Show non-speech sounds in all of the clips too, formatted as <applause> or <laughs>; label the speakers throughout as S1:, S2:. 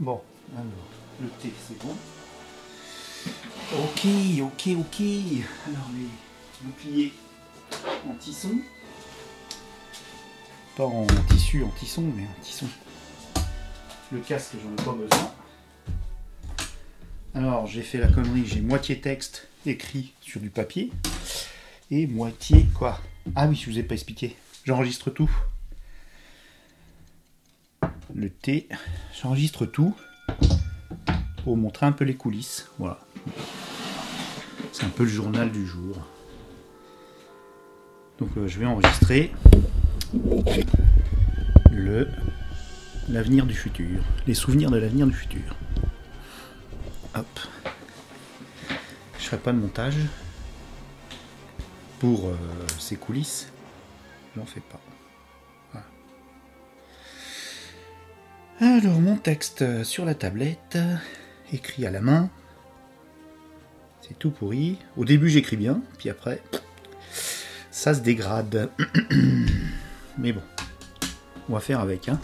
S1: Bon, alors, le thé, c'est bon. Ok, ok, ok. Alors, les boucliers en tisson. Pas en tissu, en tisson, mais en tisson. Le casque, j'en ai pas besoin. Alors, j'ai fait la connerie, j'ai moitié texte écrit sur du papier et moitié quoi? Ah oui, je vous ai pas expliqué. J'enregistre tout. Le thé, j'enregistre tout pour montrer un peu les coulisses. Voilà. C'est un peu le journal du jour. Donc euh, je vais enregistrer le l'avenir du futur, les souvenirs de l'avenir du futur. Hop. Je ferai pas de montage pour euh, ces coulisses. J'en fais pas. Alors mon texte sur la tablette, écrit à la main. C'est tout pourri. Au début j'écris bien, puis après ça se dégrade. <clears throat> Mais bon, on va faire avec. Hein.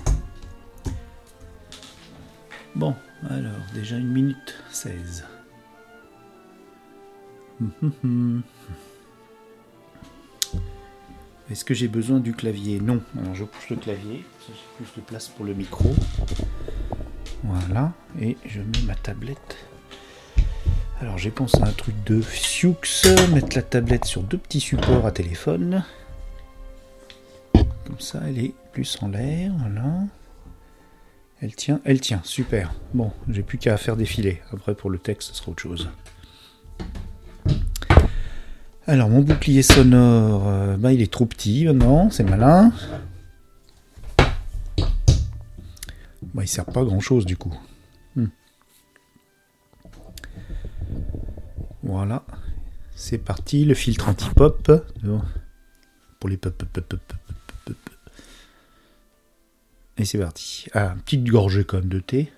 S1: Bon, alors déjà une minute 16. <laughs> Est-ce que j'ai besoin du clavier? Non. Alors je pousse le clavier, j'ai plus de place pour le micro. Voilà, et je mets ma tablette. Alors j'ai pensé à un truc de Sioux, mettre la tablette sur deux petits supports à téléphone. Comme ça, elle est plus en l'air, voilà. Elle tient, elle tient, super. Bon, j'ai plus qu'à faire défiler. Après, pour le texte, ce sera autre chose. Alors, mon bouclier sonore, euh, bah, il est trop petit maintenant, c'est malin. Bah, il sert pas grand chose du coup. Hmm. Voilà, c'est parti, le filtre anti-pop. Pour les pop, pop, pop, pop. Et c'est parti. Ah, petite gorgée quand même de thé.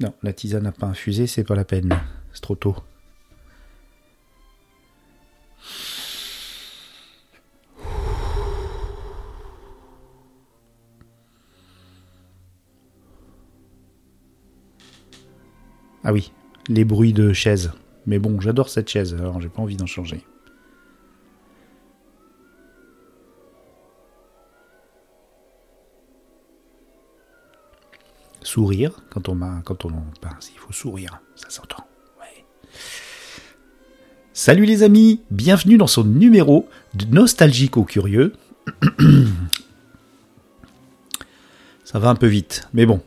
S1: Non, la tisane n'a pas infusé, c'est pas la peine. C'est trop tôt. Ah oui, les bruits de chaises. Mais bon, j'adore cette chaise, alors j'ai pas envie d'en changer. Sourire, quand on m'a, quand on il faut sourire, ça s'entend. Salut les amis, bienvenue dans ce numéro de Nostalgique au Curieux. <clears throat> ça va un peu vite, mais bon,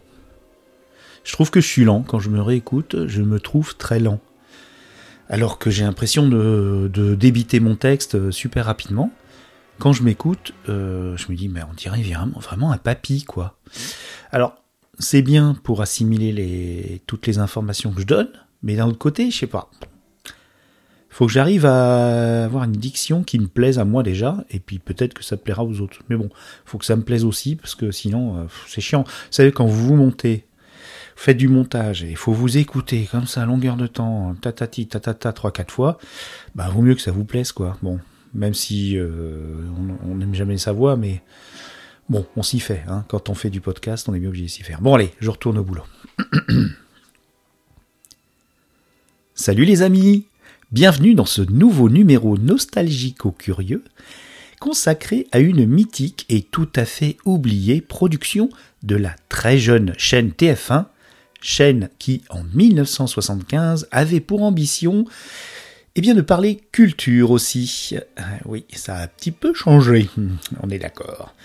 S1: je trouve que je suis lent. Quand je me réécoute, je me trouve très lent. Alors que j'ai l'impression de, débiter mon texte super rapidement. Quand je m'écoute, euh, je me dis, mais on dirait vraiment, un papy, quoi. Alors, c'est bien pour assimiler toutes les informations que je donne, mais d'un autre côté, je sais pas. Faut que j'arrive à avoir une diction qui me plaise à moi déjà, et puis peut-être que ça plaira aux autres. Mais bon, faut que ça me plaise aussi, parce que sinon, euh, c'est chiant. Vous savez, quand vous vous montez faites du montage et il faut vous écouter comme ça à longueur de temps, tatati, tatata, 3-4 fois, bah vaut mieux que ça vous plaise, quoi. Bon, même si euh, on n'aime jamais sa voix, mais bon, on s'y fait. Hein. Quand on fait du podcast, on est bien obligé de s'y faire. Bon, allez, je retourne au boulot. <clears throat> Salut les amis Bienvenue dans ce nouveau numéro nostalgique au curieux consacré à une mythique et tout à fait oubliée production de la très jeune chaîne TF1 chaîne qui, en 1975, avait pour ambition eh bien, de parler culture aussi. Euh, oui, ça a un petit peu changé, on est d'accord.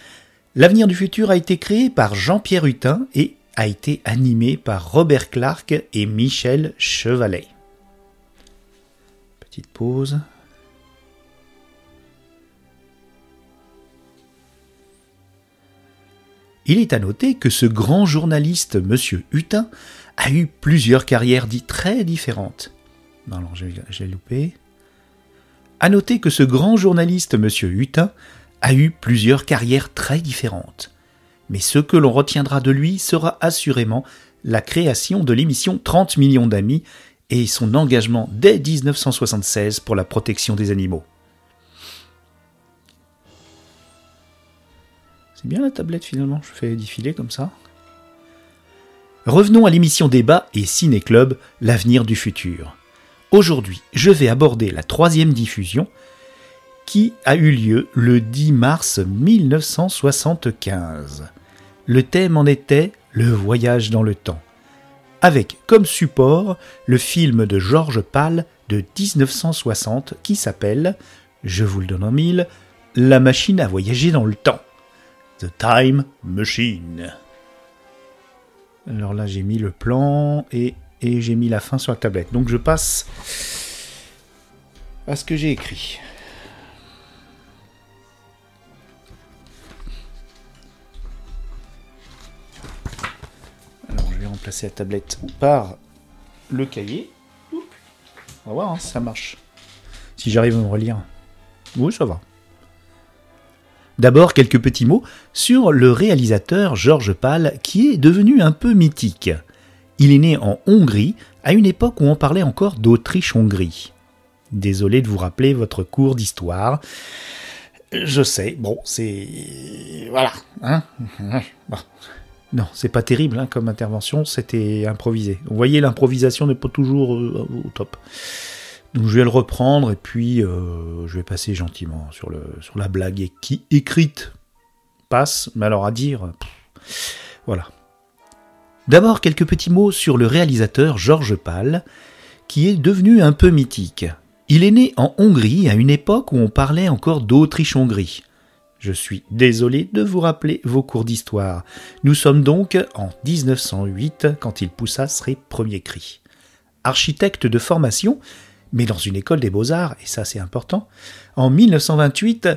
S1: L'avenir du futur a été créé par Jean-Pierre Hutin et a été animé par Robert Clark et Michel Chevalet. Petite pause. Il est à noter que ce grand journaliste, M. Hutin, a eu plusieurs carrières dites très différentes. Non, alors j'ai loupé. À noter que ce grand journaliste, M. Hutin, a eu plusieurs carrières très différentes. Mais ce que l'on retiendra de lui sera assurément la création de l'émission 30 millions d'amis et son engagement dès 1976 pour la protection des animaux. C'est bien la tablette finalement, je fais défiler comme ça. Revenons à l'émission Débat et Ciné Club, l'avenir du futur. Aujourd'hui, je vais aborder la troisième diffusion qui a eu lieu le 10 mars 1975. Le thème en était le voyage dans le temps, avec comme support le film de Georges Pal de 1960 qui s'appelle, je vous le donne en mille, La machine à voyager dans le temps. The Time Machine. Alors là, j'ai mis le plan et, et j'ai mis la fin sur la tablette. Donc je passe à ce que j'ai écrit. Alors je vais remplacer la tablette par le cahier. On va voir hein, si ça marche. Si j'arrive à me relire. Oui, ça va. D'abord, quelques petits mots sur le réalisateur Georges Pal, qui est devenu un peu mythique. Il est né en Hongrie, à une époque où on parlait encore d'Autriche-Hongrie. Désolé de vous rappeler votre cours d'histoire. Je sais, bon, c'est... Voilà. Hein <laughs> Non, c'est pas terrible hein, comme intervention, c'était improvisé. Vous voyez, l'improvisation n'est pas toujours euh, au top. Donc je vais le reprendre et puis euh, je vais passer gentiment sur, la blague qui écrite passe, mais alors à dire, voilà. D'abord quelques petits mots sur le réalisateur Georges Pal, qui est devenu un peu mythique. Il est né en Hongrie à une époque où on parlait encore d'Autriche-Hongrie. Je suis désolé de vous rappeler vos cours d'histoire. Nous sommes donc en 1908 quand il poussa ses premiers cris. Architecte de formation, mais dans une école des beaux-arts, et ça c'est important, en 1928,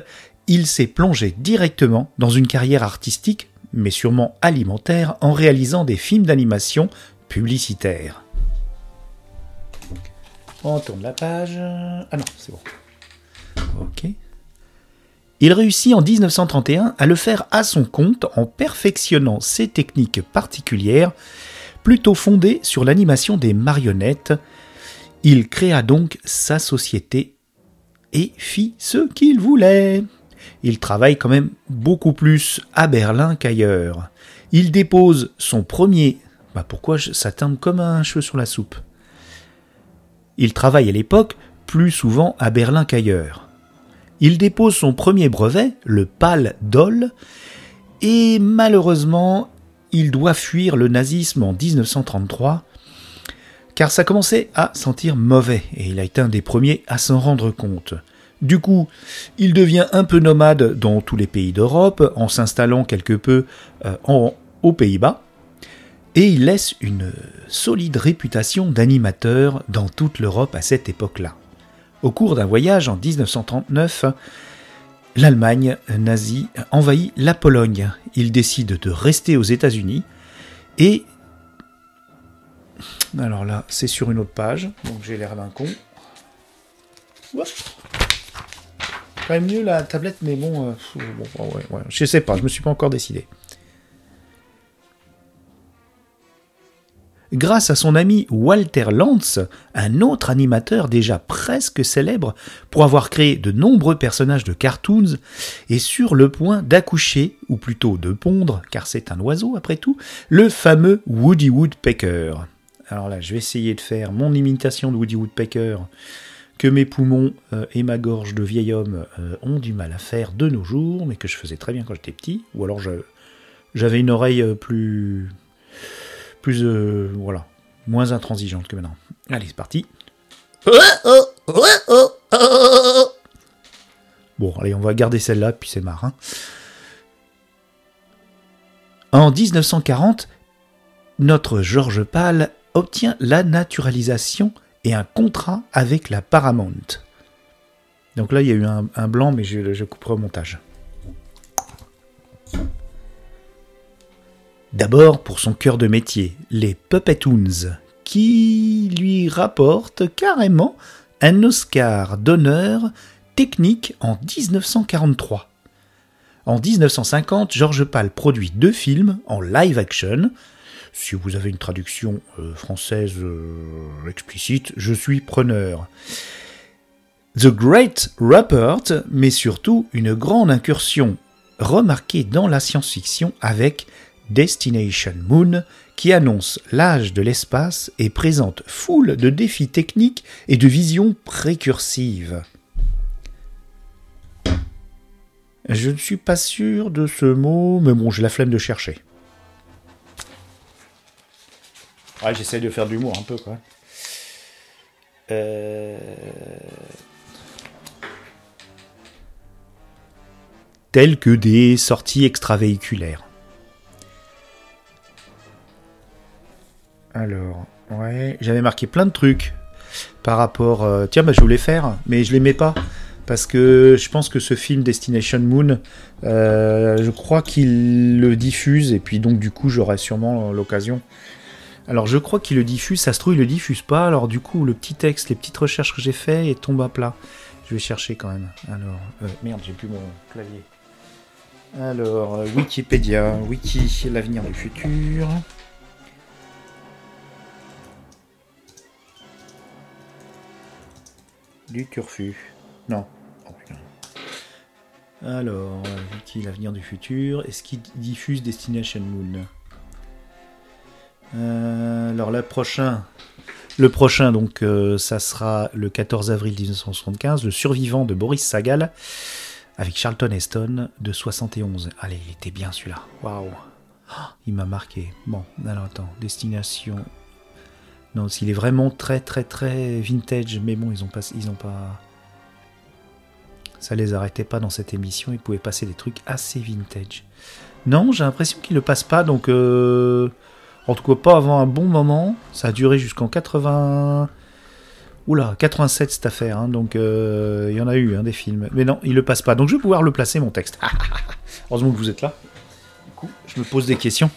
S1: il s'est plongé directement dans une carrière artistique, mais sûrement alimentaire, en réalisant des films d'animation publicitaires. On tourne la page. Ah non, c'est bon. Ok. Il réussit en 1931 à le faire à son compte en perfectionnant ses techniques particulières, plutôt fondées sur l'animation des marionnettes, il créa donc sa société et fit ce qu'il voulait. Il travaille quand même beaucoup plus à Berlin qu'ailleurs. Il dépose son premier... Bah pourquoi ça tombe comme un cheveu sur la soupe Il travaille à l'époque plus souvent à Berlin qu'ailleurs. Il dépose son premier brevet, le PAL DOL, et malheureusement, il doit fuir le nazisme en 1933 car ça commençait à sentir mauvais, et il a été un des premiers à s'en rendre compte. Du coup, il devient un peu nomade dans tous les pays d'Europe, en s'installant quelque peu euh, aux Pays-Bas, et il laisse une solide réputation d'animateur dans toute l'Europe à cette époque-là. Au cours d'un voyage en 1939, l'Allemagne nazie envahit la Pologne. Il décide de rester aux États-Unis et alors là, c'est sur une autre page, donc j'ai l'air d'un con. Quand même mieux la tablette, mais bon, euh, je sais pas, je me suis pas encore décidé. Grâce à son ami Walter Lantz, un autre animateur déjà presque célèbre pour avoir créé de nombreux personnages de cartoons, est sur le point d'accoucher, ou plutôt de pondre, car c'est un oiseau après tout, le fameux Woody Woodpecker. Alors là, je vais essayer de faire mon imitation de Woody Woodpecker que mes poumons euh, et ma gorge de vieil homme euh, ont du mal à faire de nos jours, mais que je faisais très bien quand j'étais petit. Ou alors j'avais une oreille euh, plus, plus voilà, moins intransigeante que maintenant. Allez, c'est parti. Bon, allez, on va garder celle-là, puis c'est marrant. Hein. En 1940, notre Georges Pal obtient la naturalisation et un contrat avec la Paramount. Donc là, il y a eu un, blanc, mais je, couperai au montage. D'abord pour son cœur de métier, les Puppetoons, qui lui rapportent carrément un Oscar d'honneur technique en 1943. En 1950, George Pal produit deux films en live action, si vous avez une traduction euh, française euh, explicite, je suis preneur. The Great Rupert, mais surtout une grande incursion remarquée dans la science-fiction avec Destination Moon, qui annonce l'âge de l'espace et présente foule de défis techniques et de visions précursives. Je ne suis pas sûr de ce mot, mais bon, j'ai la flemme de chercher. Ouais, j'essaie de faire de l'humour un peu, quoi. Euh... Telles que des sorties extravéhiculaires. Alors, ouais, j'avais marqué plein de trucs par rapport. euh, Tiens, bah, je voulais faire, mais je mets pas parce que je pense que ce film Destination Moon, euh, je crois qu'il le diffuse et puis donc du coup j'aurai sûrement l'occasion. Alors je crois qu'il le diffuse, ça se trouve il le diffuse pas, alors du coup le petit texte, les petites recherches que j'ai fait et tombe à plat. Je vais chercher quand même. Alors, euh, merde, j'ai plus mon clavier. Alors, euh, Wikipédia, Wiki, l'avenir du futur. Du turfu. Non. Oh. Alors, Wiki, l'avenir du futur. Est-ce qu'il diffuse Destination Moon? Euh, Alors, le prochain. Le prochain, donc, euh, ça sera le 14 avril 1975, Le survivant de Boris Sagal, avec Charlton Heston de 71. Allez, il était bien celui-là. Waouh. <gasps> Il m'a marqué. Bon, alors attends, Destination. Non, s'il est vraiment très très très vintage, mais bon, ils ont pas, ils ont pas, ça les arrêtait pas dans cette émission. Ils pouvaient passer des trucs assez vintage. Non, j'ai l'impression qu'ils le passent pas, donc euh, en tout cas pas avant un bon moment. Ça a duré jusqu'en 80. Oula, 87 cette affaire, hein, donc euh, il y en a eu hein, des films. Mais non, il le passe pas. Donc je vais pouvoir le placer mon texte. <laughs> Heureusement que vous êtes là. Du coup, je me pose des questions.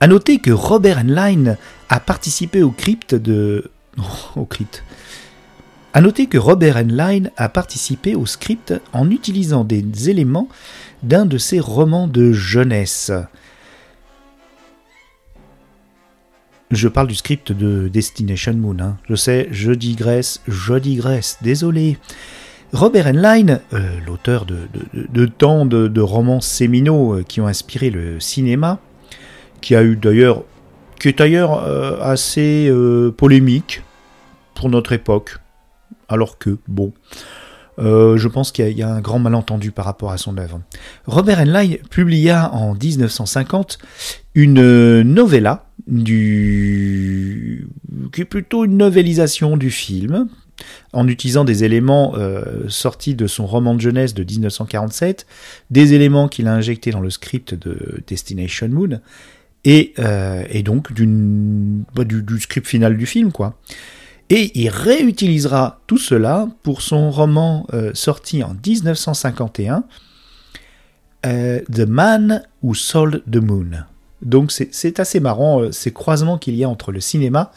S1: À noter que Robert Heinlein a participé au crypte de. <laughs> au noter que Robert Heinlein a participé au script en utilisant des éléments d'un de ses romans de jeunesse. Je parle du script de Destination Moon. hein. Je sais, je digresse, je digresse, désolé. Robert Heinlein, euh, l'auteur de, de- tant de, romans séminaux euh, qui ont inspiré le cinéma, qui a eu d'ailleurs, qui est d'ailleurs euh, assez polémique pour notre époque, alors que bon, je pense qu'il y, y a un grand malentendu par rapport à son œuvre. Robert Heinlein publia en 1950 une novella du qui est plutôt une novélisation du film en utilisant des éléments euh, sortis de son roman de jeunesse de 1947, des éléments qu'il a injectés dans le script de Destination Moon, et, euh, donc bah, du, script final du film, quoi. Et il réutilisera tout cela pour son roman euh, sorti en 1951, euh, The Man Who Sold the Moon. Donc c'est assez marrant euh, ces croisements qu'il y a entre le cinéma,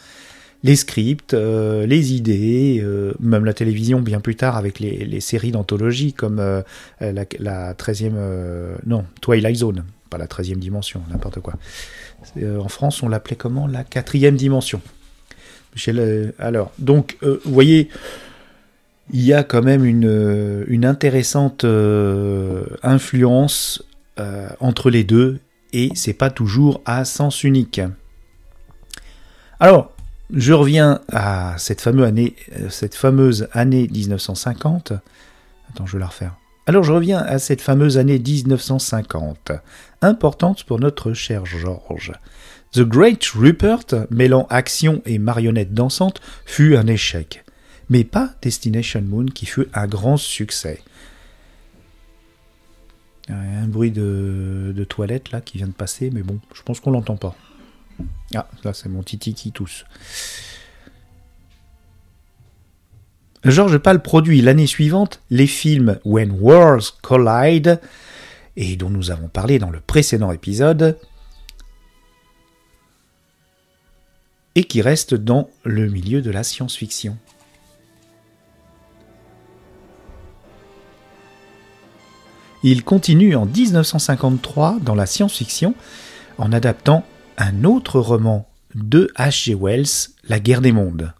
S1: les scripts, euh, les idées, euh, même la télévision bien plus tard avec les, séries d'anthologie comme la, la 13e... euh, non, Twilight Zone, pas la 13e dimension, n'importe quoi. En France, on l'appelait comment? La quatrième dimension. Chez le- alors, donc, vous voyez, il y a quand même une, une intéressante influence entre les deux, et c'est pas toujours à sens unique. Alors, je reviens à cette fameuse année, euh, cette fameuse année 1950. Attends, je vais la refaire. Alors, je reviens à cette fameuse année 1950, importante pour notre cher George. The Great Rupert, mêlant action et marionnette dansante, fut un échec. Mais pas Destination Moon, qui fut un grand succès. Un bruit de, toilette là qui vient de passer, mais bon, je pense qu'on l'entend pas. Ah, là c'est mon titi qui tousse. George Pal produit l'année suivante les films When Worlds Collide, et dont nous avons parlé dans le précédent épisode, et qui reste dans le milieu de la science-fiction. Il continue en 1953 dans la science-fiction en adaptant un autre roman de H.G. Wells, La guerre des mondes.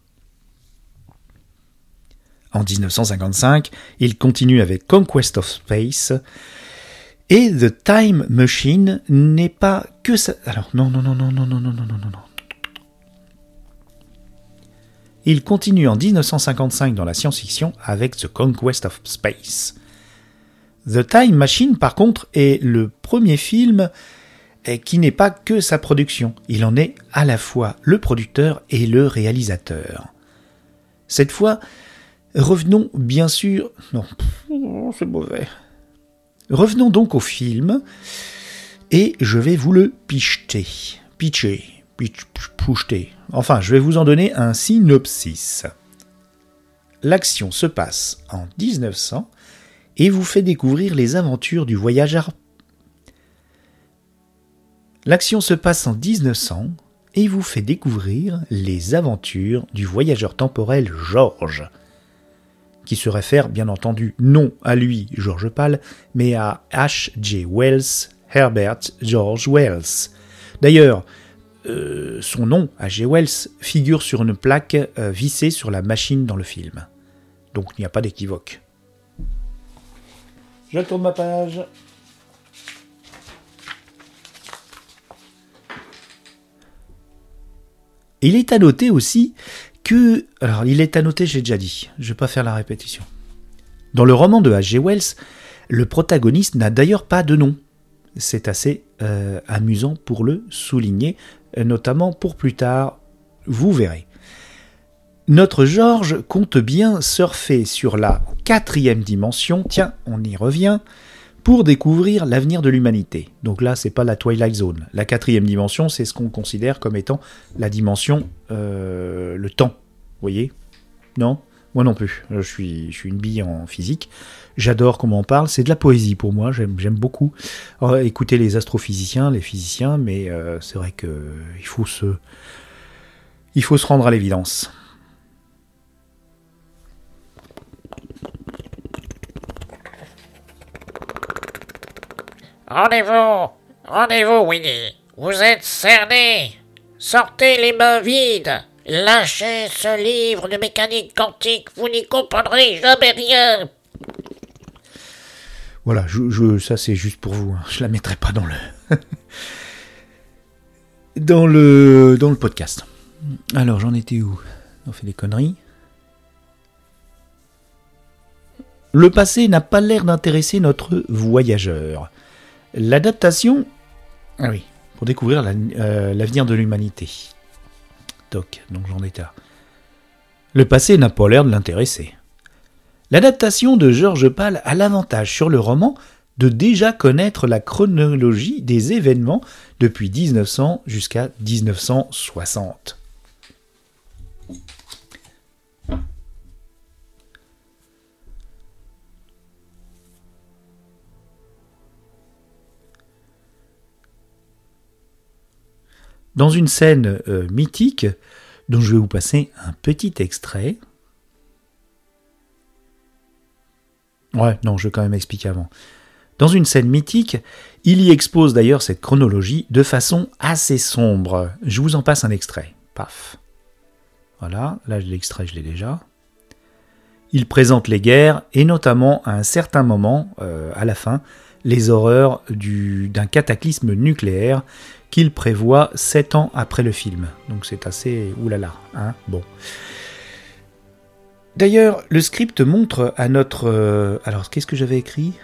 S1: En 1955, il continue avec Conquest of Space Et The Time Machine n'est pas que ça. Alors, non, non, non, non, non, non, non, non, non, non. Il continue en 1955 dans la science-fiction avec The Conquest of Space. The Time Machine, par contre, est le premier film qui n'est pas que sa production. Il en est à la fois le producteur et le réalisateur. Cette fois, revenons bien sûr. Non, c'est mauvais. Revenons donc au film, et je vais vous le picheter. Pitcher. Pitcher. Enfin, je vais vous en donner un synopsis. L'action se passe en 1900 et vous fait découvrir les aventures du voyageur. L'action se passe en 1900 et vous fait découvrir les aventures du voyageur temporel George, qui se réfère bien entendu non à lui, George Pal, mais à H. J. Wells, Herbert George Wells. D'ailleurs, euh, son nom, H. G. Wells, figure sur une plaque euh, vissée sur la machine dans le film. Donc il n'y a pas d'équivoque. Je tourne ma page. Il est à noter aussi que. Alors, il est à noter, j'ai déjà dit, je ne vais pas faire la répétition. Dans le roman de H.G. Wells, le protagoniste n'a d'ailleurs pas de nom. C'est assez euh, amusant pour le souligner, notamment pour plus tard, vous verrez. Notre George compte bien surfer sur la quatrième dimension, tiens, on y revient, pour découvrir l'avenir de l'humanité. Donc là, c'est pas la Twilight Zone. La quatrième dimension, c'est ce qu'on considère comme étant la dimension, euh, le temps. Vous voyez? Non? Moi non plus. Je suis, une bille en physique. J'adore comment on parle. C'est de la poésie pour moi. J'aime, beaucoup écouter les astrophysiciens, les physiciens, mais euh, c'est vrai que il faut se, il faut se rendre à l'évidence.
S2: Rendez-vous Rendez-vous, Winnie Vous êtes cerné Sortez les mains vides Lâchez ce livre de mécanique quantique, vous n'y comprendrez jamais rien
S1: Voilà, ça c'est juste pour vous, hein. je la mettrai pas dans le... <laughs> dans le dans le podcast. Alors j'en étais où? On fait des conneries. Le passé n'a pas l'air d'intéresser notre voyageur. L'adaptation. Ah oui, pour découvrir euh, l'avenir de l'humanité. Doc, donc j'en étais. Le passé n'a pas l'air de l'intéresser. L'adaptation de Georges Pal a l'avantage sur le roman de déjà connaître la chronologie des événements depuis 1900 jusqu'à 1960. Dans une scène euh, mythique dont je vais vous passer un petit extrait. Ouais, non, je vais quand même expliquer avant. Dans une scène mythique, il y expose d'ailleurs cette chronologie de façon assez sombre. Je vous en passe un extrait. Paf. Voilà, là l'extrait je l'ai déjà. Il présente les guerres et notamment à un certain moment, euh, à la fin, les horreurs d'un cataclysme nucléaire qu'il prévoit 7 ans après le film. Donc c'est assez oulala, hein Bon. D'ailleurs, le script montre à notre... Euh, alors, qu'est-ce que j'avais écrit?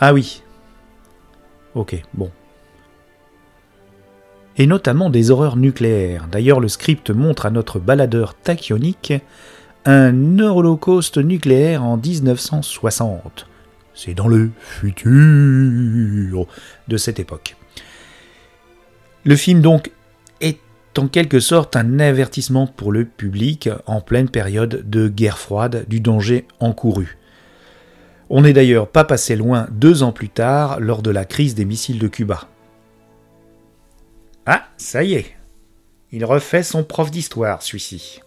S1: Ah oui. Ok, bon. Et notamment des horreurs nucléaires. D'ailleurs, le script montre à notre baladeur tachyonique un holocauste nucléaire en 1960. C'est dans le futur de cette époque. Le film donc est en quelque sorte un avertissement pour le public en pleine période de guerre froide du danger encouru. On n'est d'ailleurs pas passé loin deux ans plus tard lors de la crise des missiles de Cuba. Ah, ça y est, il refait son prof d'histoire, celui-ci.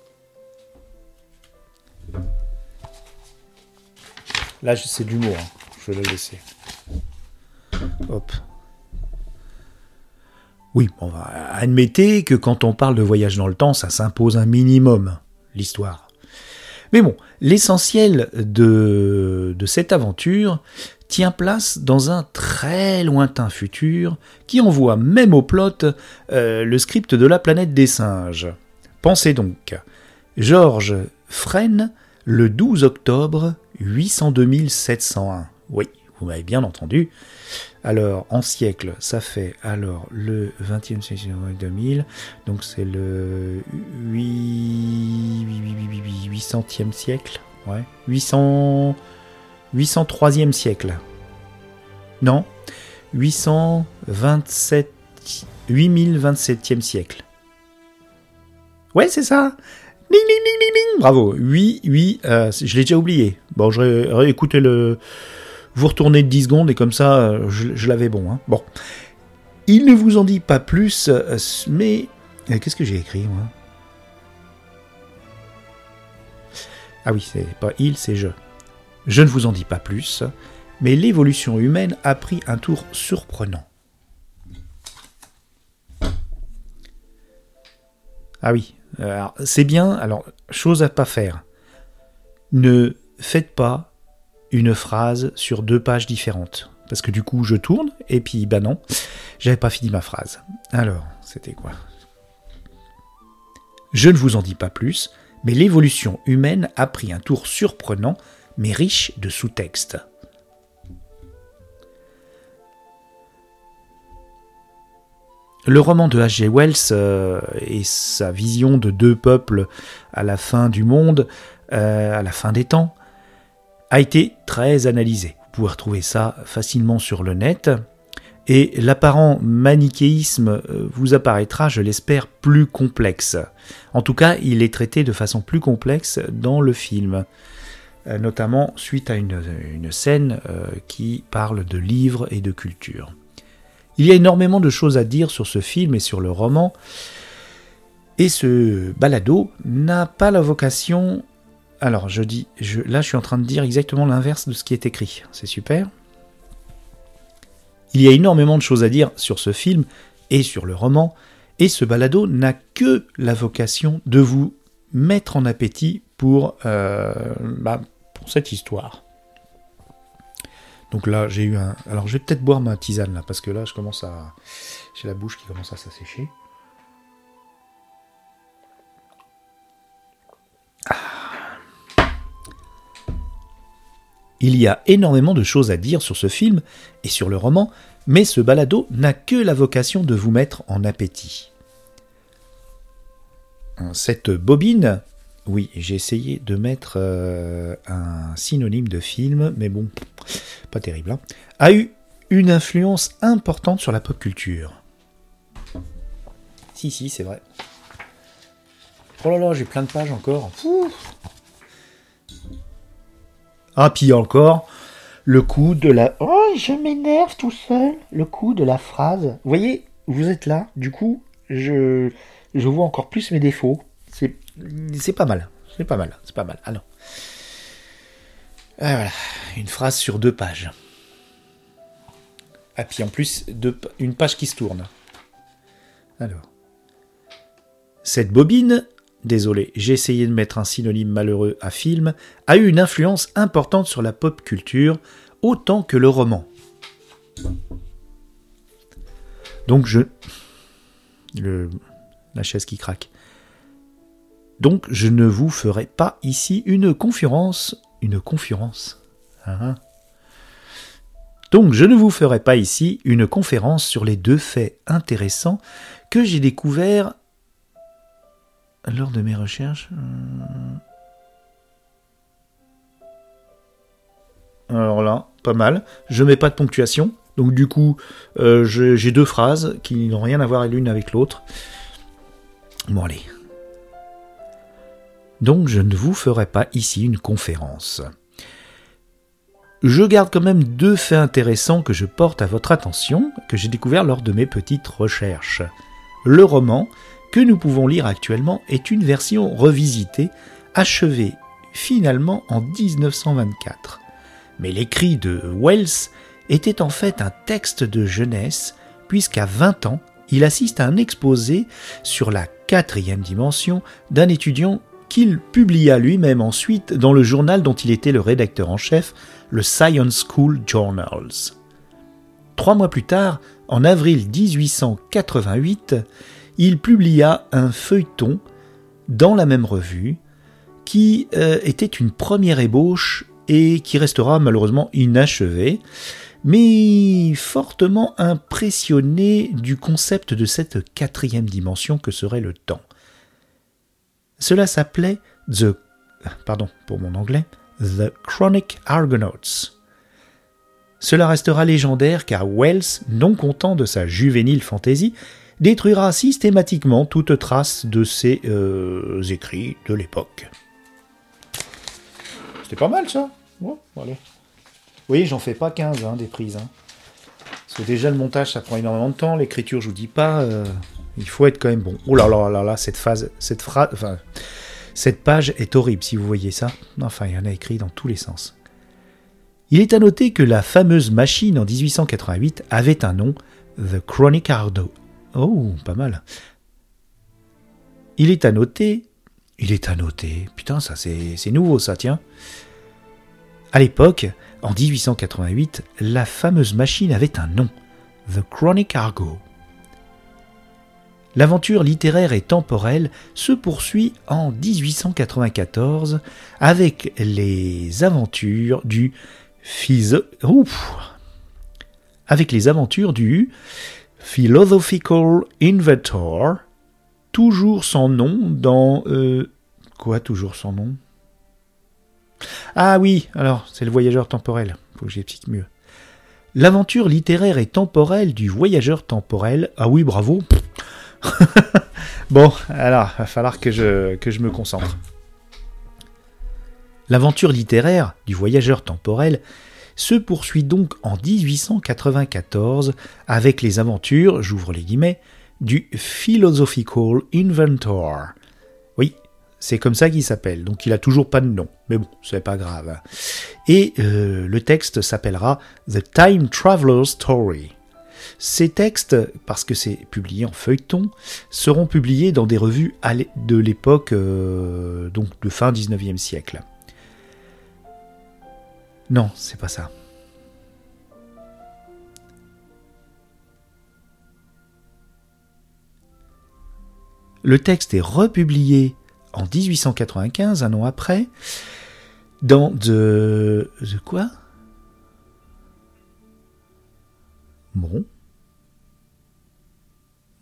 S1: Là, c'est de l'humour, hein. je vais le laisser. Hop. Oui, bon, admettez que quand on parle de voyage dans le temps, ça s'impose un minimum, l'histoire. Mais bon, l'essentiel de, de cette aventure tient place dans un très lointain futur qui envoie même au plot euh, le script de la planète des singes. Pensez donc, Georges Fresne, le 12 octobre 802 701. Oui, vous m'avez bien entendu. Alors, en siècle, ça fait alors le 20e siècle 2000, donc c'est le 8... 800e siècle. Ouais, 800... 803e siècle. Non, 827... 8027e siècle. Ouais, c'est ça. Bravo. Oui, oui, euh, je l'ai déjà oublié. Bon, je réécouté le. Vous retournez de 10 secondes et comme ça, euh, je, l'avais bon. Hein. Bon. Il ne vous en dit pas plus, euh, mais. Qu'est-ce que j'ai écrit, moi? Ah oui, c'est pas il, c'est je. Je ne vous en dis pas plus, mais l'évolution humaine a pris un tour surprenant. Ah oui, c'est bien, alors, chose à pas faire. Ne faites pas une phrase sur deux pages différentes. Parce que du coup, je tourne, et puis, bah non, j'avais pas fini ma phrase. Alors, c'était quoi? Je ne vous en dis pas plus, mais l'évolution humaine a pris un tour surprenant, mais riche de sous-textes. Le roman de H.G. Wells euh, et sa vision de deux peuples à la fin du monde, euh, à la fin des temps, a été très analysé. Vous pouvez retrouver ça facilement sur le net. Et l'apparent manichéisme euh, vous apparaîtra, je l'espère, plus complexe. En tout cas, il est traité de façon plus complexe dans le film, notamment suite à une, scène qui parle de livres et de culture. Il y a énormément de choses à dire sur ce film et sur le roman, et ce balado n'a pas la vocation. Alors, je dis, là, je suis en train de dire exactement l'inverse de ce qui est écrit. C'est super. Il y a énormément de choses à dire sur ce film et sur le roman, et ce balado n'a que la vocation de vous mettre en appétit pour, euh, bah, pour cette histoire. Donc là, j'ai eu un. Alors, je vais peut-être boire ma tisane là, parce que là, je commence à. J'ai la bouche qui commence à s'assécher. Il y a énormément de choses à dire sur ce film et sur le roman, mais ce balado n'a que la vocation de vous mettre en appétit. Cette bobine oui, j'ai essayé de mettre euh, un synonyme de film, mais bon, pas terrible. Hein. a eu une influence importante sur la pop culture. Si, si, c'est vrai. Oh là là, j'ai plein de pages encore. Ah, puis encore, le coup de la... Oh, je m'énerve tout seul. Le coup de la phrase. Vous voyez, vous êtes là, du coup, je, je vois encore plus mes défauts. C'est c'est pas mal. C'est pas mal. C'est pas mal. Alors. Ah, voilà. Une phrase sur deux pages. Ah, puis en plus, une page qui se tourne. Alors. Cette bobine, désolé, j'ai essayé de mettre un synonyme malheureux à film, a eu une influence importante sur la pop culture, autant que le roman. Donc je. La chaise qui craque. Donc je ne vous ferai pas ici une conférence. Une conférence hein Donc je ne vous ferai pas ici une conférence sur les deux faits intéressants que j'ai découverts lors de mes recherches. Alors là, pas mal. Je mets pas de ponctuation. Donc du coup, euh, j'ai deux phrases qui n'ont rien à voir l'une avec l'autre. Bon allez, donc je ne vous ferai pas ici une conférence. Je garde quand même deux faits intéressants que je porte à votre attention, que j'ai découvert lors de mes petites recherches. Le roman, que nous pouvons lire actuellement, est une version revisitée, achevée finalement en 1924. Mais l'écrit de Wells était en fait un texte de jeunesse, puisqu'à 20 ans, il assiste à un exposé sur la quatrième dimension d'un étudiant qu'il publia lui-même ensuite dans le journal dont il était le rédacteur en chef, le Science School Journals. Trois mois plus tard, en avril 1888, il publia un feuilleton dans la même revue qui euh, était une première ébauche et qui restera malheureusement inachevé, mais fortement impressionné du concept de cette quatrième dimension que serait le temps. Cela s'appelait The pardon pour mon anglais, The Chronic Argonauts. Cela restera légendaire car Wells, non content de sa juvénile fantaisie, détruira systématiquement toute trace de ses euh, écrits de l'époque. C'est pas mal ça. Oui, j'en fais pas 15 hein, des prises. Hein. Parce que déjà le montage ça prend énormément de temps, l'écriture je vous dis pas, euh, il faut être quand même bon. Oh là là là là, cette phase, cette phrase, enfin, cette page est horrible si vous voyez ça. Enfin, il y en a écrit dans tous les sens. Il est à noter que la fameuse machine en 1888 avait un nom, The Chronic Ardo. Oh, pas mal. Il est à noter il est à noter. Putain, ça c'est nouveau ça, tiens. À l'époque, en 1888, la fameuse machine avait un nom, The Chronic Argo. L'aventure littéraire et temporelle se poursuit en 1894 avec les aventures du avec les aventures du Philosophical Inventor, toujours sans nom dans euh, Quoi, toujours son nom? Ah oui, alors, c'est le voyageur temporel. Faut que j'explique mieux. L'aventure littéraire et temporelle du voyageur temporel. Ah oui, bravo. <laughs> bon, alors, va falloir que je, que je me concentre. L'aventure littéraire du voyageur temporel se poursuit donc en 1894 avec les aventures, j'ouvre les guillemets, du Philosophical Inventor, c'est comme ça qu'il s'appelle. Donc il a toujours pas de nom. Mais bon, c'est pas grave. Et euh, le texte s'appellera The Time Traveler's Story. Ces textes, parce que c'est publié en feuilleton, seront publiés dans des revues de l'époque, euh, donc de fin 19e siècle. Non, c'est pas ça. Le texte est republié en 1895, un an après, dans de... de quoi? Bon.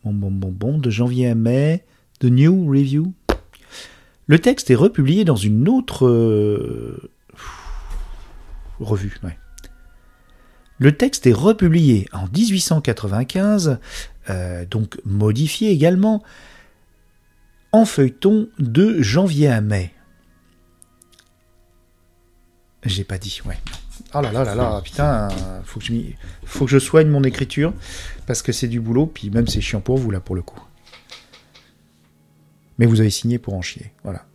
S1: Bon, bon, bon, bon, de janvier à mai, The New Review. Le texte est republié dans une autre revue. Le texte est republié en 1895, euh, donc modifié également, en feuilleton de janvier à mai. J'ai pas dit, ouais. Oh là là là là, putain, faut que je, faut que je soigne mon écriture, parce que c'est du boulot, puis même c'est chiant pour vous là pour le coup. Mais vous avez signé pour en chier, voilà.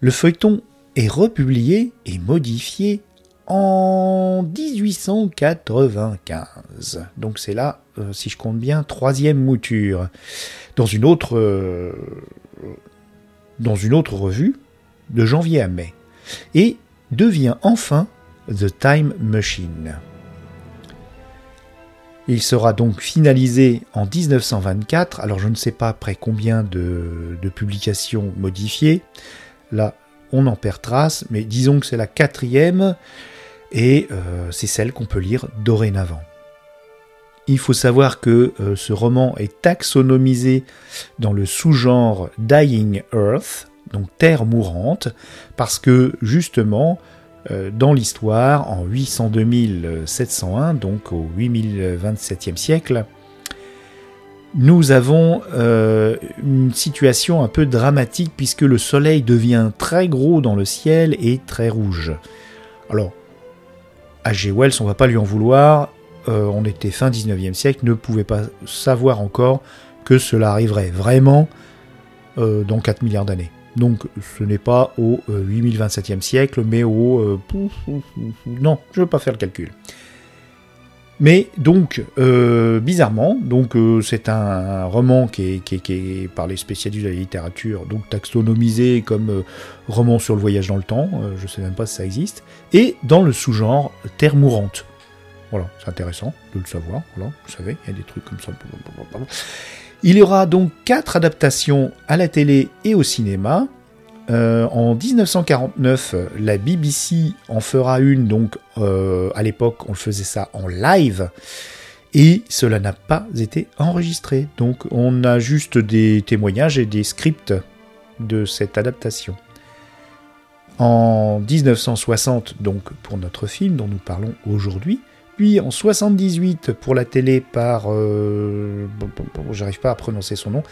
S1: Le feuilleton est republié et modifié en 1895. Donc c'est là, euh, si je compte bien, troisième mouture. Dans une autre, euh, dans une autre revue, de janvier à mai. Et devient enfin The Time Machine. Il sera donc finalisé en 1924, alors je ne sais pas après combien de publications modifiées, là on en perd trace, mais disons que c'est la quatrième, et euh, c'est celle qu'on peut lire dorénavant. Il faut savoir que euh, ce roman est taxonomisé dans le sous-genre Dying Earth, donc Terre mourante, parce que justement, euh, dans l'histoire, en 802 701, donc au 8027e siècle, nous avons une situation un peu dramatique puisque le soleil devient très gros dans le ciel et très rouge. Alors, H.G. Wells, on va pas lui en vouloir, euh, on était fin 19e siècle, ne pouvait pas savoir encore que cela arriverait vraiment euh, dans 4 milliards d'années. Donc ce n'est pas au 8027e siècle, mais au... Euh, non, je ne veux pas faire le calcul. Mais donc, euh, bizarrement, donc euh, c'est un roman qui est, par les spécialistes de la littérature, donc taxonomisé comme euh, roman sur le voyage dans le temps, je sais même pas si ça existe, et dans le sous-genre Terre mourante. Voilà, c'est intéressant de le savoir, vous savez, il y a des trucs comme ça. Il y aura donc quatre adaptations à la télé et au cinéma. Euh, en 1949, la BBC en fera une, donc euh, à l'époque on faisait ça en live, et cela n'a pas été enregistré. Donc on a juste des témoignages et des scripts de cette adaptation. En 1960, donc pour notre film dont nous parlons aujourd'hui, puis en 78 pour la télé par, euh, bon, j'arrive pas à prononcer son nom,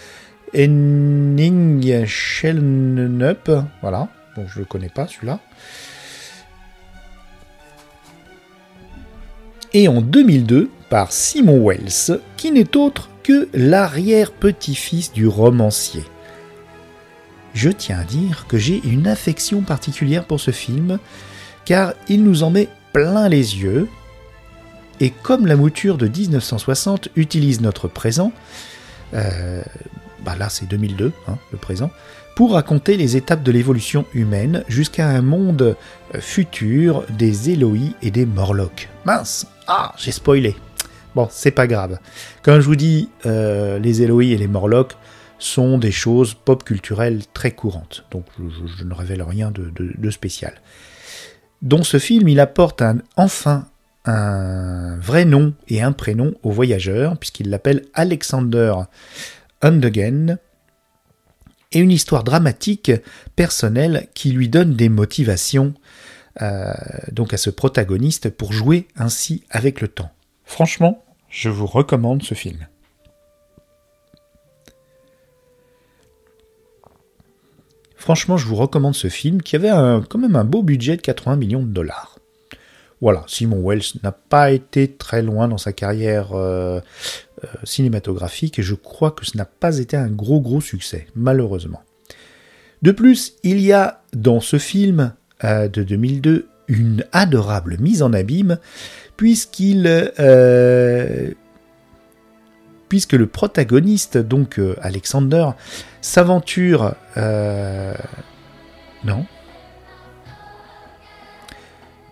S1: Henning Schellenup, voilà, je le connais pas celui-là. Et en 2002 par Simon Wells, qui n'est autre que l'arrière-petit-fils du romancier. Je tiens à dire que j'ai une affection particulière pour ce film, car il nous en met plein les yeux, et comme la mouture de 1960 utilise notre présent, euh, bah là c'est 2002, hein, le présent, pour raconter les étapes de l'évolution humaine jusqu'à un monde futur des Eloïs et des Morlocks. Mince Ah, j'ai spoilé Bon, c'est pas grave. Quand je vous dis euh, les Eloïs et les Morlocks sont des choses pop culturelles très courantes, donc je, ne révèle rien de, spécial. Dans ce film, il apporte enfin un vrai nom et un prénom au voyageur, puisqu'il l'appelle Alexander Undegen, et une histoire dramatique, personnelle, qui lui donne des motivations euh, donc à ce protagoniste pour jouer ainsi avec le temps. Franchement, je vous recommande ce film. Franchement, je vous recommande ce film qui avait quand même un beau budget de 80 millions de dollars. Voilà, Simon Wells n'a pas été très loin dans sa carrière euh, cinématographique et je crois que ce n'a pas été un gros gros succès, malheureusement. De plus, il y a dans ce film euh, de 2002 une adorable mise en abîme puisqu'il euh, puisque le protagoniste donc euh, Alexander s'aventure non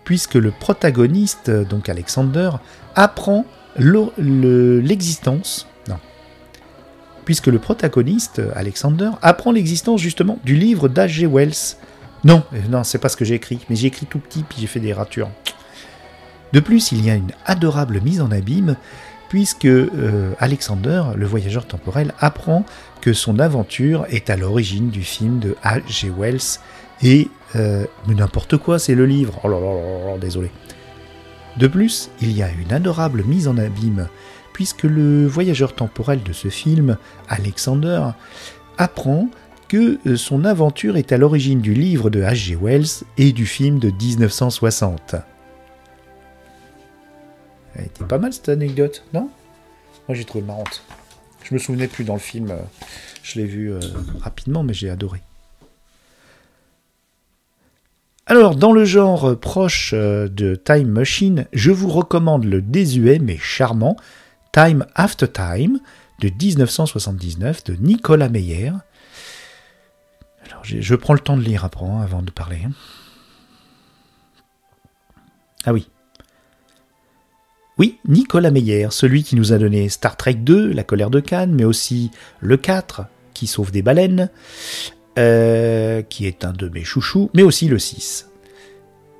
S1: puisque le protagoniste donc Alexander apprend l'existence non puisque le protagoniste Alexander apprend l'existence justement du livre d'H.G. Wells non, euh, non, c'est pas ce que j'ai écrit, mais j'ai écrit tout petit puis j'ai fait des ratures. De plus, il y a une adorable mise en abîme, puisque euh, Alexander, le voyageur temporel, apprend que son aventure est à l'origine du film de H.G. Wells, et euh, mais n'importe quoi, c'est le livre. Oh là là là là, désolé. De plus, il y a une adorable mise en abîme, puisque le voyageur temporel de ce film, Alexander, apprend que euh, son aventure est à l'origine du livre de H.G. Wells et du film de 1960. Elle était pas mal cette anecdote, non? Moi j'ai trouvé marrante. Je me souvenais plus dans le film, euh, je l'ai vu euh, rapidement, mais j'ai adoré. Alors, dans le genre proche de Time Machine, je vous recommande le désuet mais charmant Time After Time de 1979 de Nicolas Meyer, alors, je prends le temps de lire après, hein, avant de parler. Hein. Ah oui. Oui, Nicolas Meyer, celui qui nous a donné Star Trek 2, La colère de Cannes, mais aussi le 4, qui sauve des baleines, euh, qui est un de mes chouchous, mais aussi le 6.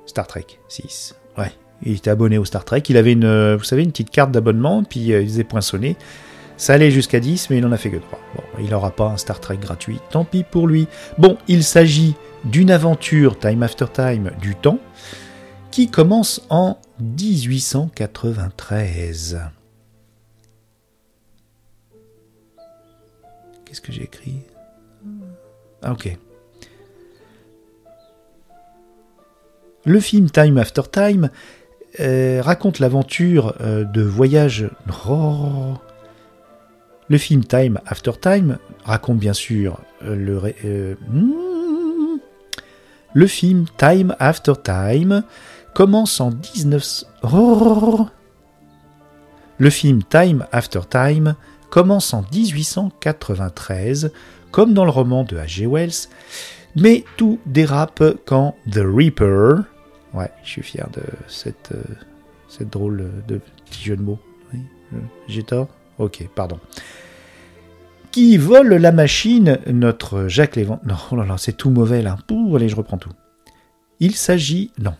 S1: Star Trek 6. Ouais, il était abonné au Star Trek. Il avait une, vous savez, une petite carte d'abonnement, puis euh, il faisait poinçonner. Ça allait jusqu'à 10, mais il n'en a fait que 3. Bon, il n'aura pas un Star Trek gratuit, tant pis pour lui. Bon, il s'agit d'une aventure Time After Time du temps qui commence en 1893. Qu'est-ce que j'ai écrit? Le film Time After Time euh, raconte l'aventure euh, de voyage... Oh, le film Time After Time raconte bien sûr euh, le, hmm. le film Time After Time commence en 19... Le film Time After Time commence en 1893, comme dans le roman de H.G. Wells, mais tout dérape quand The Reaper, ouais, je suis fier de cette, euh, cette drôle de petit jeu de mots, j'ai tort? Ok, pardon. Qui vole la machine, notre Jacques Lévent. Non, oh là, c'est tout mauvais là. Pouh, allez, je reprends tout. Il s'agit. Non.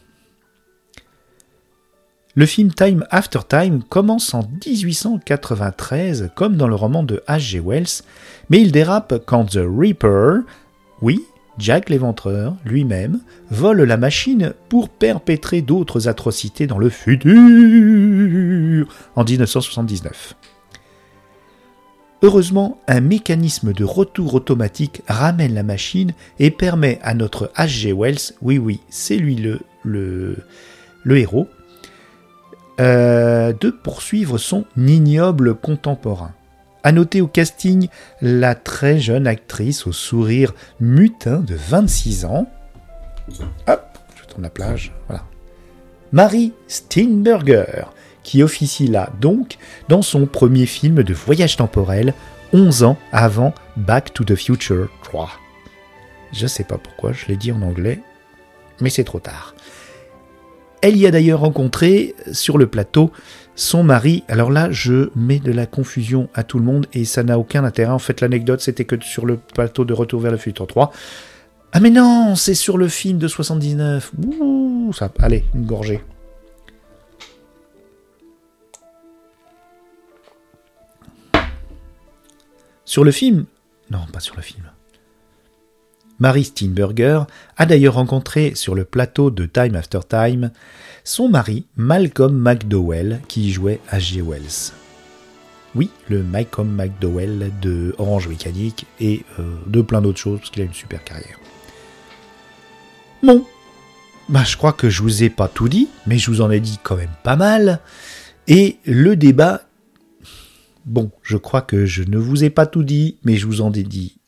S1: Le film Time After Time commence en 1893, comme dans le roman de H.G. Wells, mais il dérape quand The Reaper, oui, Jack l'éventreur lui-même, vole la machine pour perpétrer d'autres atrocités dans le futur en 1979. Heureusement, un mécanisme de retour automatique ramène la machine et permet à notre H.G. Wells, oui oui, c'est lui le, héros, euh, de poursuivre son ignoble contemporain. À noter au casting la très jeune actrice au sourire mutin de 26 ans. Hop, je tourne la plage, voilà. Marie Steinberger, qui officie là donc dans son premier film de voyage temporel, 11 ans avant Back to the Future 3. Je sais pas pourquoi je l'ai dit en anglais, mais c'est trop tard. Elle y a d'ailleurs rencontré sur le plateau son mari. Alors là, je mets de la confusion à tout le monde et ça n'a aucun intérêt. En fait, l'anecdote, c'était que sur le plateau de Retour vers le futur 3. Ah mais non, c'est sur le film de 79. Ouh, ça, allez, une gorgée. Sur le film? Non, pas sur le film. Mary Steinberger a d'ailleurs rencontré sur le plateau de Time After Time son mari Malcolm McDowell qui jouait à G. Wells. Oui, le Malcolm McDowell de Orange Mécanique et euh, de plein d'autres choses parce qu'il a une super carrière. Bon, bah, je crois que je vous ai pas tout dit, mais je vous en ai dit quand même pas mal. Et le débat Bon, je crois que je ne vous ai pas tout dit, mais je vous en ai dit.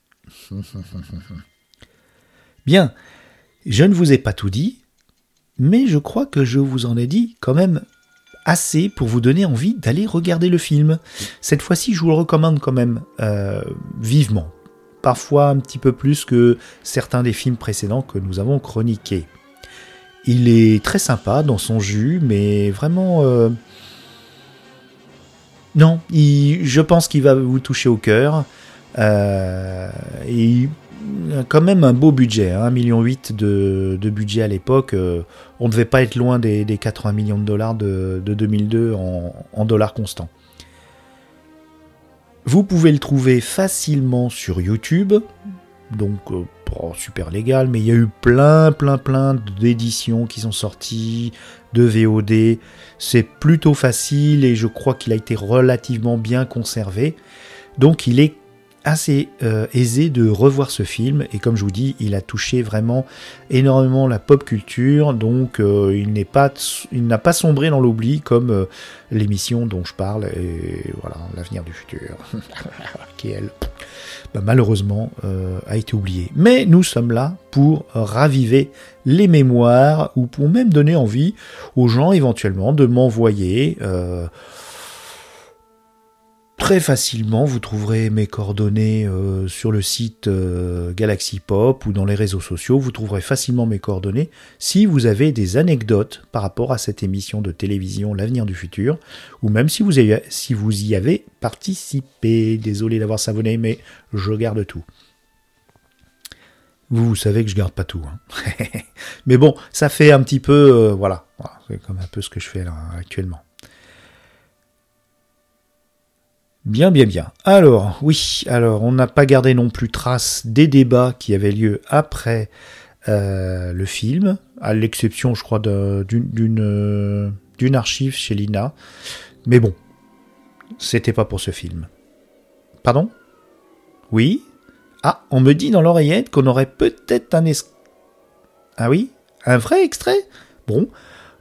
S1: <laughs> Bien, je ne vous ai pas tout dit, mais je crois que je vous en ai dit quand même assez pour vous donner envie d'aller regarder le film. Cette fois-ci, je vous le recommande quand même euh, vivement. Parfois un petit peu plus que certains des films précédents que nous avons chroniqués. Il est très sympa dans son jus, mais vraiment... Euh, non, je pense qu'il va vous toucher au cœur. Euh, et quand même un beau budget, 1,8 million de, de budget à l'époque. Euh, on ne devait pas être loin des, 80 millions de dollars de, 2002 en, dollars constants. Vous pouvez le trouver facilement sur YouTube, donc euh, super légal, mais il y a eu plein, plein, plein d'éditions qui sont sorties, de VOD. C'est plutôt facile et je crois qu'il a été relativement bien conservé. Donc il est assez euh, aisé de revoir ce film. Et comme je vous dis il a touché vraiment énormément la pop culture. Donc euh, il n'est pas il n'a pas sombré dans l'oubli comme euh, l'émission dont je parle. Et voilà l'avenir du futur. <laughs> Qui elle bah, malheureusement a été oublié. Mais nous sommes là pour raviver les mémoires ou pour même donner envie aux gens éventuellement de m'envoyer Très facilement, vous trouverez mes coordonnées euh, sur le site euh, Galaxy Pop ou dans les réseaux sociaux. Vous trouverez facilement mes coordonnées si vous avez des anecdotes par rapport à cette émission de télévision L'avenir du futur, ou même si vous, y avez participé. Désolé d'avoir savonné, mais je garde tout. Vous, savez que je garde pas tout. Hein. <laughs> mais bon, ça fait un petit peu, euh, voilà, c'est comme un peu ce que je fais là actuellement. Bien, bien, bien. Alors, oui, alors on n'a pas gardé non plus trace des débats qui avaient lieu après euh, le film, à l'exception, je crois, d'une euh, d'une archive chez Lina. Mais bon, c'était pas pour ce film. Pardon? Oui? Ah, on me dit dans l'oreillette qu'on aurait peut-être un Ah oui? Un vrai extrait? Bon,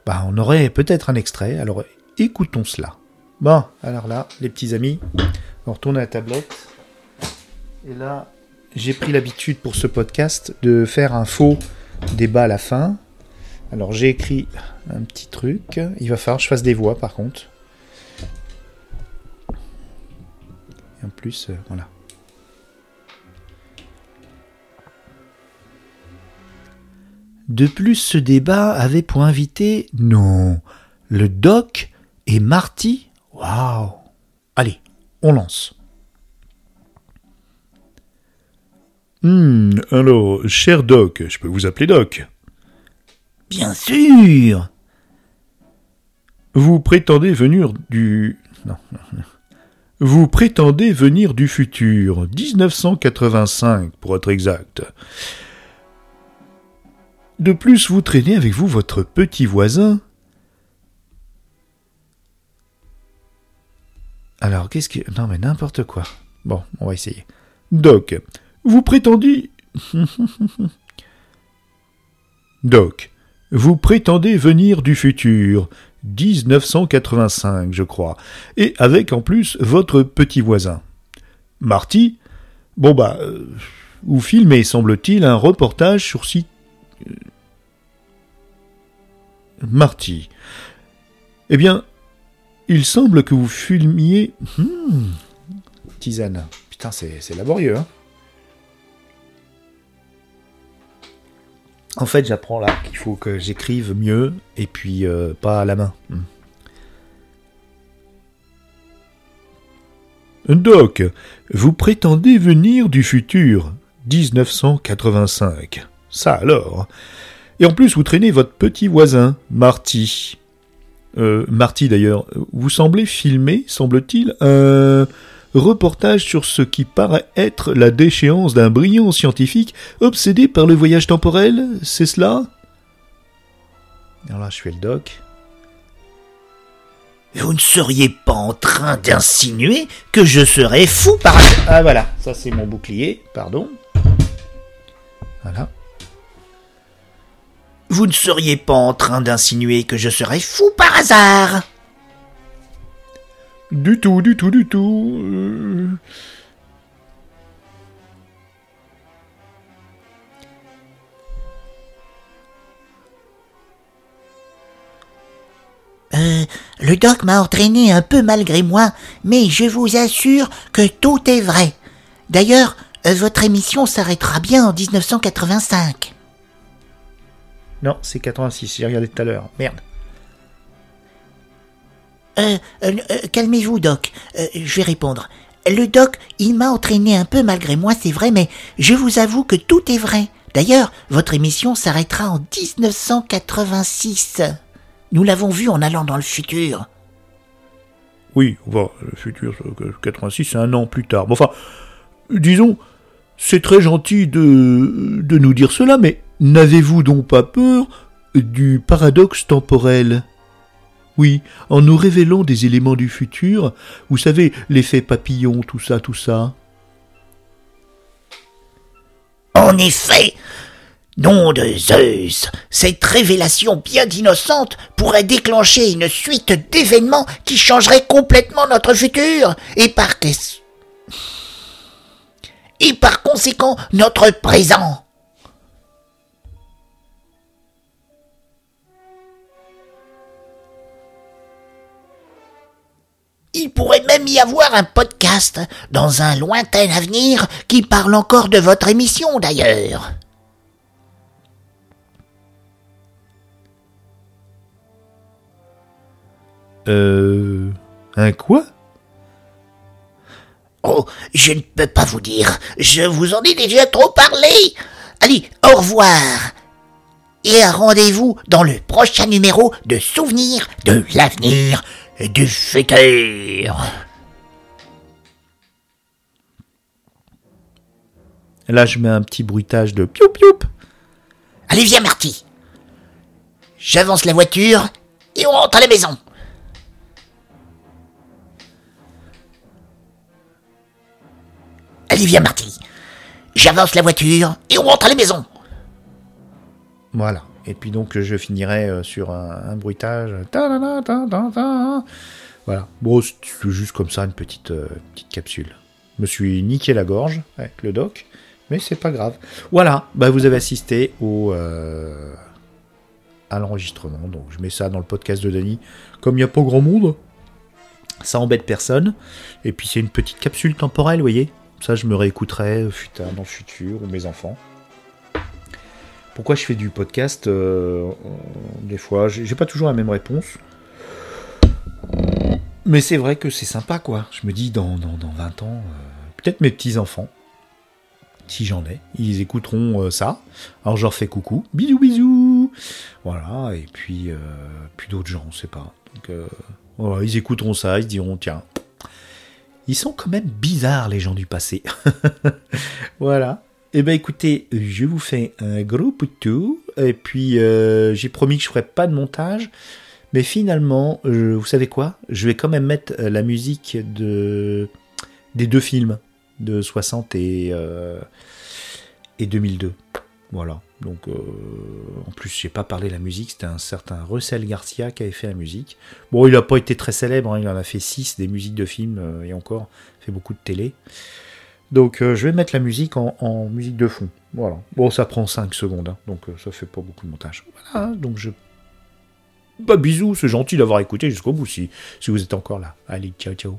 S1: bah on aurait peut-être un extrait, alors écoutons cela. Bon, alors là, les petits amis, on retourne à la tablette. Et là, j'ai pris l'habitude pour ce podcast de faire un faux débat à la fin. Alors j'ai écrit un petit truc. Il va falloir que je fasse des voix par contre.
S3: En plus, euh, voilà. De plus, ce débat avait pour invité, non, le doc et Marty. Waouh Allez, on lance.
S1: Hmm, alors, cher Doc, je peux vous appeler Doc?
S3: Bien sûr
S1: Vous prétendez venir du. Non. <laughs> Vous prétendez venir du futur, 1985 pour être exact. De plus, vous traînez avec vous votre petit voisin.
S3: Alors, qu'est-ce que. Non, mais n'importe quoi. Bon, on va essayer.
S1: Doc, vous prétendez. <laughs> Doc, vous prétendez venir du futur, 1985, je crois, et avec en plus votre petit voisin. Marty, bon bah, euh, vous filmez, semble-t-il, un reportage sur site. euh, Marty. Eh bien, il semble que vous filmiez.
S3: Hmm. Tisane. Putain, c'est c'est laborieux, hein. En fait, j'apprends là qu'il faut que j'écrive mieux et puis euh, pas à la main. Hmm.
S1: Doc, vous prétendez venir du futur, 1985. Ça alors? Et en plus, vous traînez votre petit voisin, Marty. Euh, Marty d'ailleurs, vous semblez filmer, semble-t-il, un reportage sur ce qui paraît être la déchéance d'un brillant scientifique obsédé par le voyage temporel, c'est cela?
S3: Alors là, je fais le doc.
S4: Vous ne seriez pas en train d'insinuer que je serais fou par
S3: Ah voilà, ça c'est mon bouclier, pardon. Voilà.
S4: Vous ne seriez pas en train d'insinuer que je serais fou par hasard
S1: Du tout, du tout, du tout. euh,
S4: Euh, le doc m'a entraîné un peu malgré moi, mais je vous assure que tout est vrai. D'ailleurs, euh, votre émission s'arrêtera bien en 1985.
S3: Non, c'est 86, j'ai regardé tout à l'heure. Merde.
S4: Euh, euh, euh, calmez-vous, Doc. Euh, je vais répondre. Le Doc, il m'a entraîné un peu malgré moi, c'est vrai, mais je vous avoue que tout est vrai. D'ailleurs, votre émission s'arrêtera en 1986. Nous l'avons vu en allant dans le futur.
S1: Oui, bon, le futur, euh, 86, c'est un an plus tard. Bon, enfin, disons, c'est très gentil de, de nous dire cela, mais n'avez-vous donc pas peur du paradoxe temporel? Oui, en nous révélant des éléments du futur, vous savez, l'effet papillon, tout ça, tout ça.
S4: En effet, nom de Zeus, cette révélation bien innocente pourrait déclencher une suite d'événements qui changeraient complètement notre futur et par et par conséquent notre présent. Il pourrait même y avoir un podcast dans un lointain avenir qui parle encore de votre émission d'ailleurs.
S1: Euh. Un quoi?
S4: Oh, je ne peux pas vous dire, je vous en ai déjà trop parlé. Allez, au revoir. Et un rendez-vous dans le prochain numéro de Souvenirs de l'avenir et du futur.
S3: Là, je mets un petit bruitage de piou piou.
S4: Allez, viens, Marty. J'avance la voiture et on rentre à la maison. Allez, viens, Marty. J'avance la voiture et on rentre à la maison.
S3: Voilà. Et puis donc, je finirai euh, sur un, bruitage. Voilà. Bon, c'est juste comme ça, une petite, euh, petite capsule. Je me suis niqué la gorge avec le doc, mais c'est pas grave. Voilà. Bah, vous avez assisté au, euh, à l'enregistrement. Donc, je mets ça dans le podcast de Dany. Comme il n'y a pas grand monde,
S1: Ça embête personne. Et puis c'est une petite capsule temporelle, vous voyez. Ça, je me réécouterai dans le futur, ou mes enfants. Pourquoi je fais du podcast euh, Des fois, j'ai pas toujours la même réponse. Mais c'est vrai que c'est sympa, quoi. Je me dis, dans, dans, dans 20 ans, euh, peut-être mes petits-enfants, si j'en ai, ils écouteront euh, ça. Alors je leur fais coucou, bisous, bisous. Voilà, et puis, puis d'autres gens, on sait pas. Ils écouteront ça, ils diront, tiens, ils sont quand même bizarres, les gens du passé. <laughs> voilà. Eh ben écoutez, je vous fais un gros poutou, et puis euh, j'ai promis que je ferais pas de montage, mais finalement, vous savez quoi? Je vais quand même mettre euh, la musique de des deux films de 60 et euh, et 2002. Voilà. Donc en plus, j'ai pas parlé de la musique, c'était un certain Russell Garcia qui avait fait la musique. Bon, il a pas été très célèbre, hein, il en a fait 6 des musiques de films et encore fait beaucoup de télé. Donc euh, je vais mettre la musique en, musique de fond. Voilà. Bon, ça prend 5 secondes, hein, donc euh, ça fait pas beaucoup de montage. Voilà, donc je... Bah bisous, c'est gentil d'avoir écouté jusqu'au bout si, si vous êtes encore là. Allez, ciao ciao.